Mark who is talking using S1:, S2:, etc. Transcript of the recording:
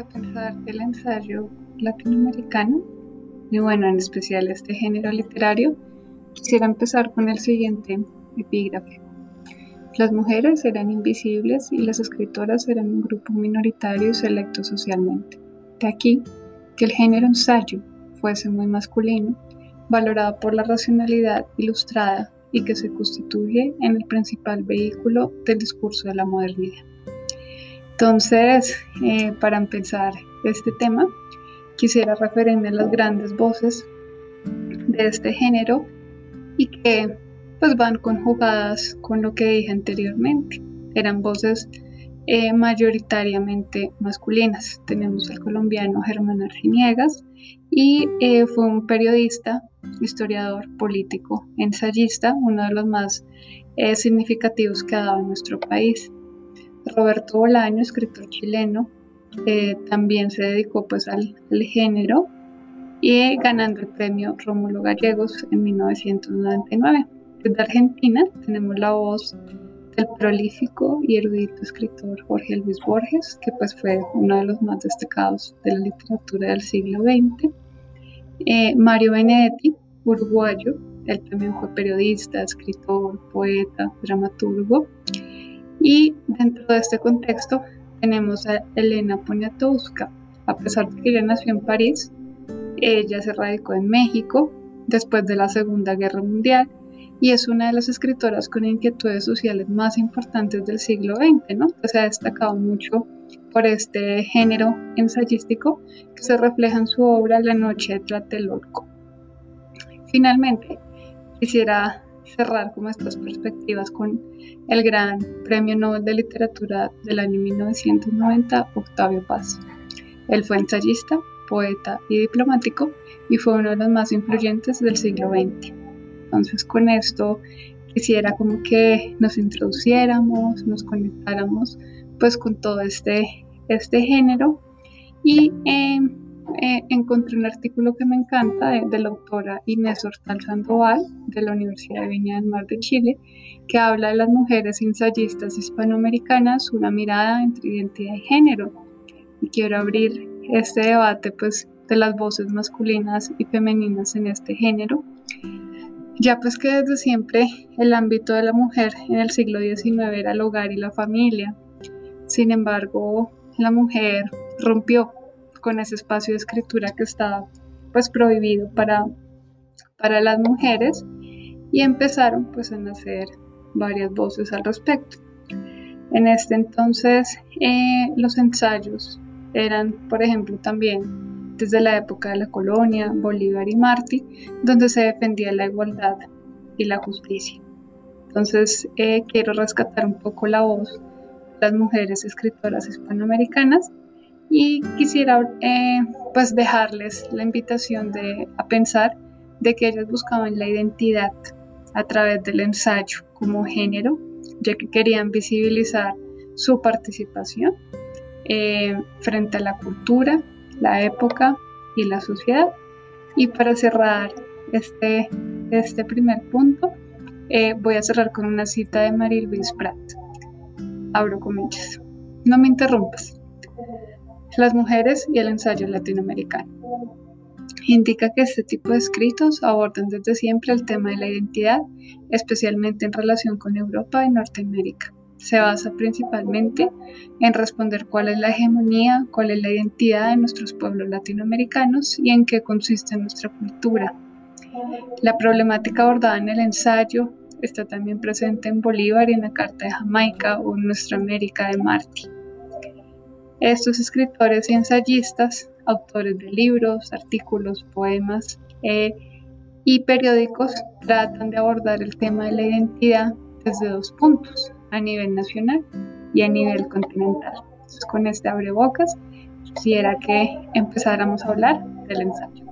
S1: pensar el ensayo latinoamericano, y bueno, en especial este género literario, quisiera empezar con el siguiente epígrafe. Las mujeres eran invisibles y las escritoras eran un grupo minoritario y selecto socialmente. De aquí que el género ensayo fuese muy masculino, valorado por la racionalidad ilustrada y que se constituye en el principal vehículo del discurso de la modernidad. Entonces, eh, para empezar este tema, quisiera referirme a las grandes voces de este género y que pues van conjugadas con lo que dije anteriormente. Eran voces eh, mayoritariamente masculinas. Tenemos al colombiano Germán Arginiegas y eh, fue un periodista, historiador, político, ensayista, uno de los más significativos que ha dado en nuestro país. Roberto Bolaño, escritor chileno, eh, también se dedicó pues al, género y ganando el premio Rómulo Gallegos en 1999. Desde Argentina tenemos la voz del prolífico y erudito escritor Jorge Luis Borges, que pues fue uno de los más destacados de la literatura del siglo XX. Eh, Mario Benedetti, uruguayo, él también fue periodista, escritor, poeta, dramaturgo. Y dentro de este contexto tenemos a Elena Poniatowska. A pesar de que ella nació en París, ella se radicó en México después de la Segunda Guerra Mundial y es una de las escritoras con inquietudes sociales más importantes del siglo XX, ¿no? Se ha destacado mucho por este género ensayístico que se refleja en su obra La Noche de Tlatelolco. Finalmente, quisiera cerrar como estas perspectivas con el gran Premio Nobel de Literatura del año 1990, Octavio Paz. Él fue ensayista, poeta y diplomático y fue uno de los más influyentes del siglo XX. Entonces con esto quisiera como que nos introduciéramos, nos conectáramos pues con todo este, este género y eh, eh, encontré un artículo que me encanta de, la autora Inés Hortal Sandoval de la Universidad de Viña del Mar de Chile, que habla de las mujeres ensayistas hispanoamericanas, una mirada entre identidad y género. Y quiero abrir este debate pues, de las voces masculinas y femeninas en este género, ya pues que desde siempre el ámbito de la mujer en el siglo XIX era el hogar y la familia. Sin embargo, la mujer rompió con ese espacio de escritura que estaba pues prohibido para, para las mujeres y empezaron pues a nacer varias voces al respecto. En este entonces eh, los ensayos eran, por ejemplo, también desde la época de la colonia, Bolívar y Martí, donde se defendía la igualdad y la justicia. Entonces eh, quiero rescatar un poco la voz de las mujeres escritoras hispanoamericanas y quisiera eh, pues dejarles la invitación de, a pensar de que ellos buscaban la identidad a través del ensayo como género, ya que querían visibilizar su participación eh, frente a la cultura, la época y la sociedad. Y para cerrar este, este primer punto, eh, voy a cerrar con una cita de Marie Louise Pratt. Abro comillas. No me interrumpas las mujeres y el ensayo latinoamericano. Indica que este tipo de escritos abordan desde siempre el tema de la identidad, especialmente en relación con Europa y Norteamérica. Se basa principalmente en responder cuál es la hegemonía, cuál es la identidad de nuestros pueblos latinoamericanos y en qué consiste nuestra cultura. La problemática abordada en el ensayo está también presente en Bolívar y en la Carta de Jamaica o en Nuestra América de Martí. Estos escritores y ensayistas, autores de libros, artículos, poemas eh, y periódicos, tratan de abordar el tema de la identidad desde dos puntos, a nivel nacional y a nivel continental. con este abrebocas quisiera que empezáramos a hablar del ensayo.